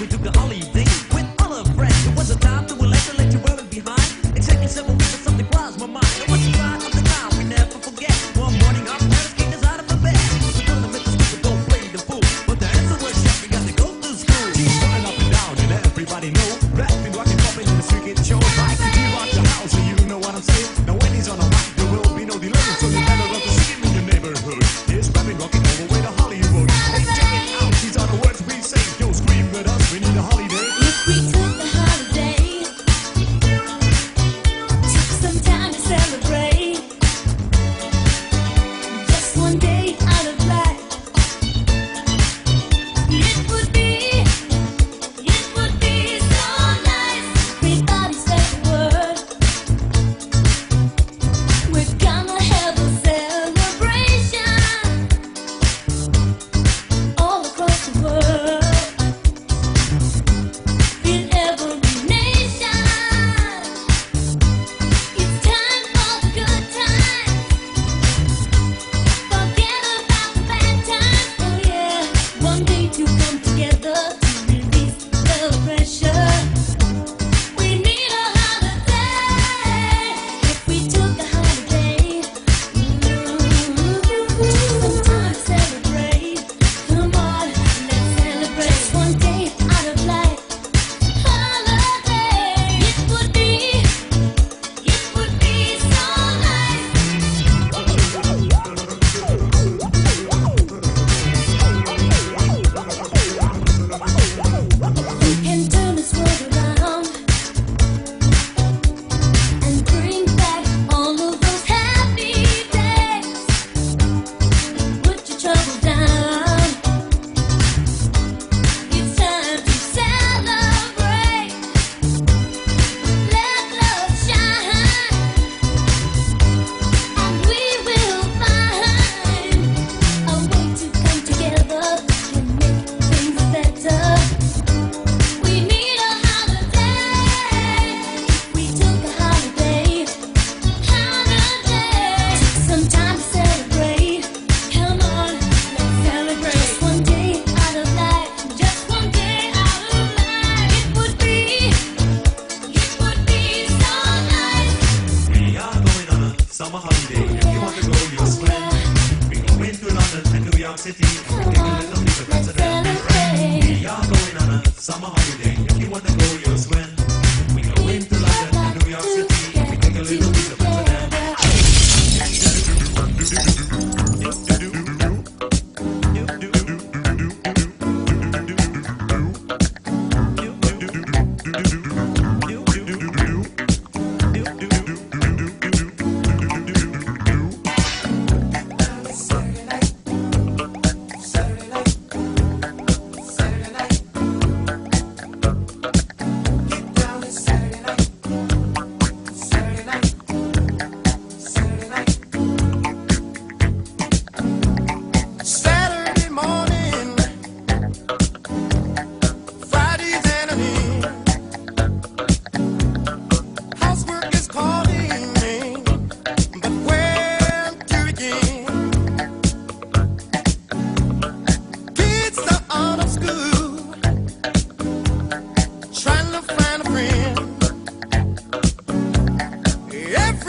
we took a holiday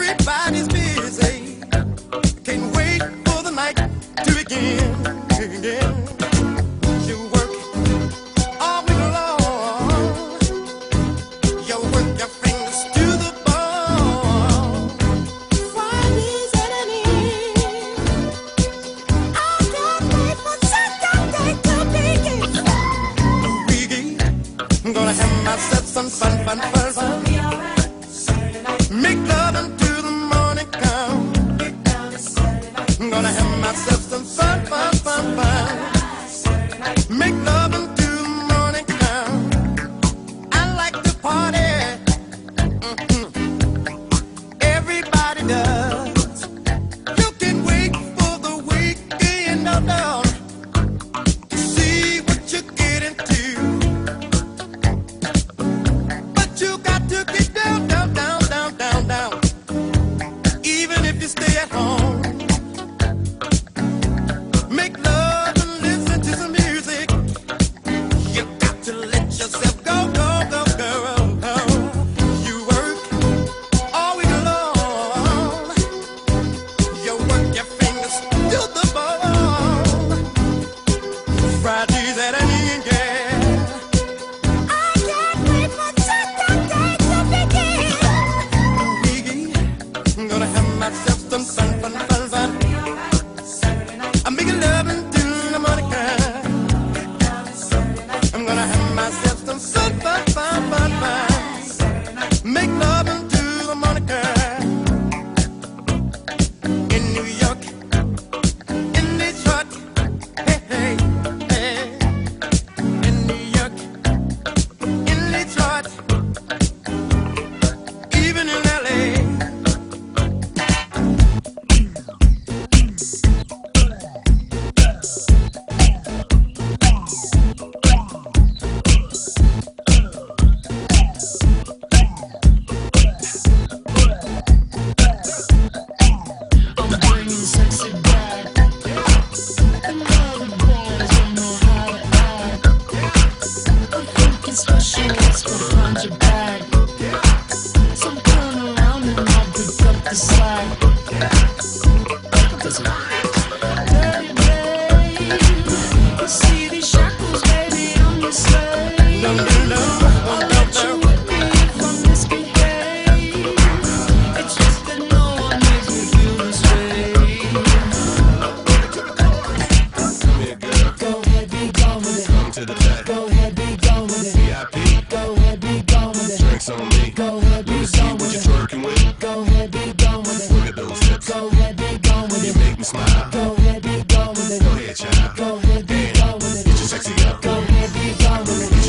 Everybody's busy,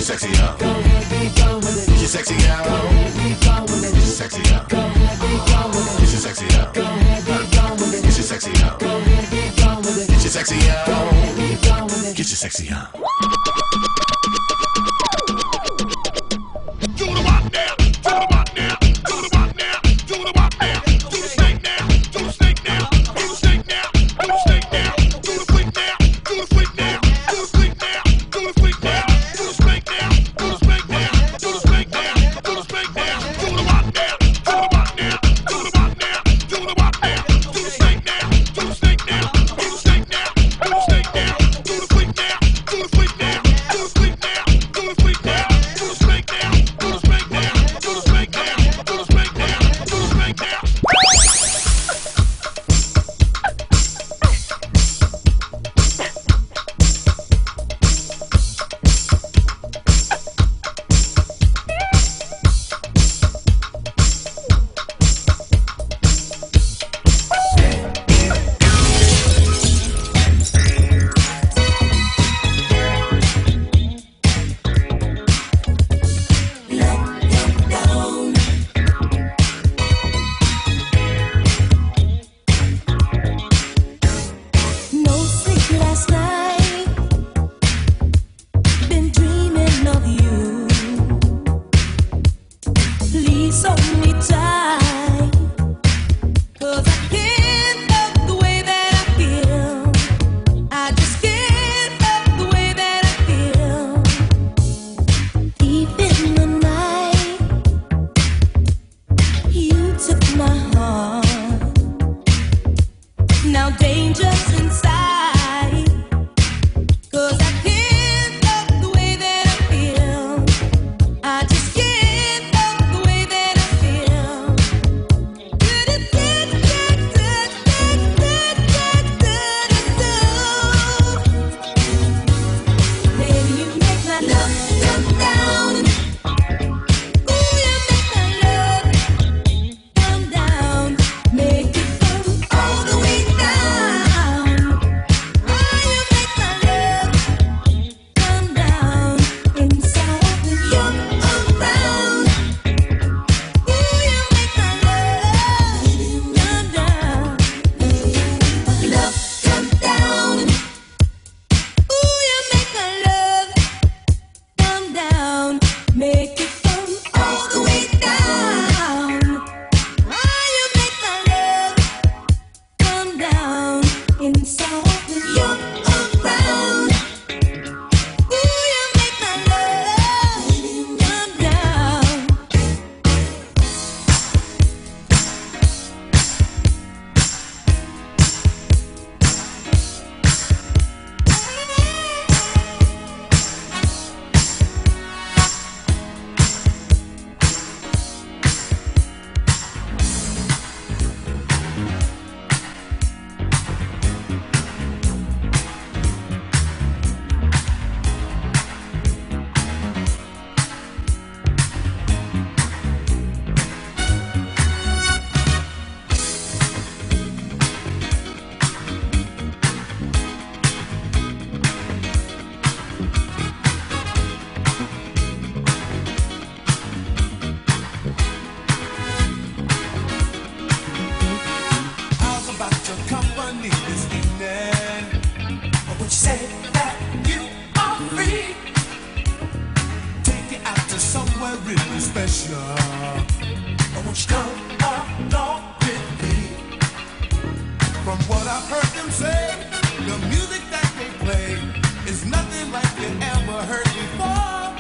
sexy out. Get your sexy out. Get your sexy out. Get your sexy out. Get your sexy out. Get your sexy out. Get your sexy out. so From what I've heard them say, the music that they play is nothing like you ever heard before.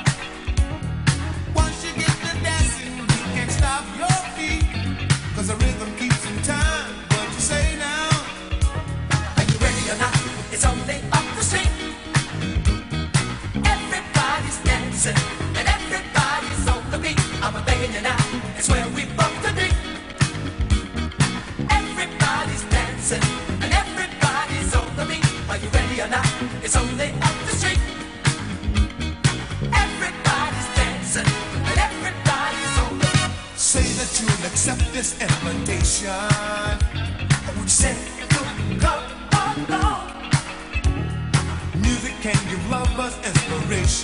Once you get the dancing, you can't stop your feet, cause the rhythm keeps in time. What you say now? Are you ready or not? It's only up to street. Everybody's dancing, and everybody's on the beat. I'm a begging you now, it's where we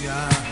renunciar.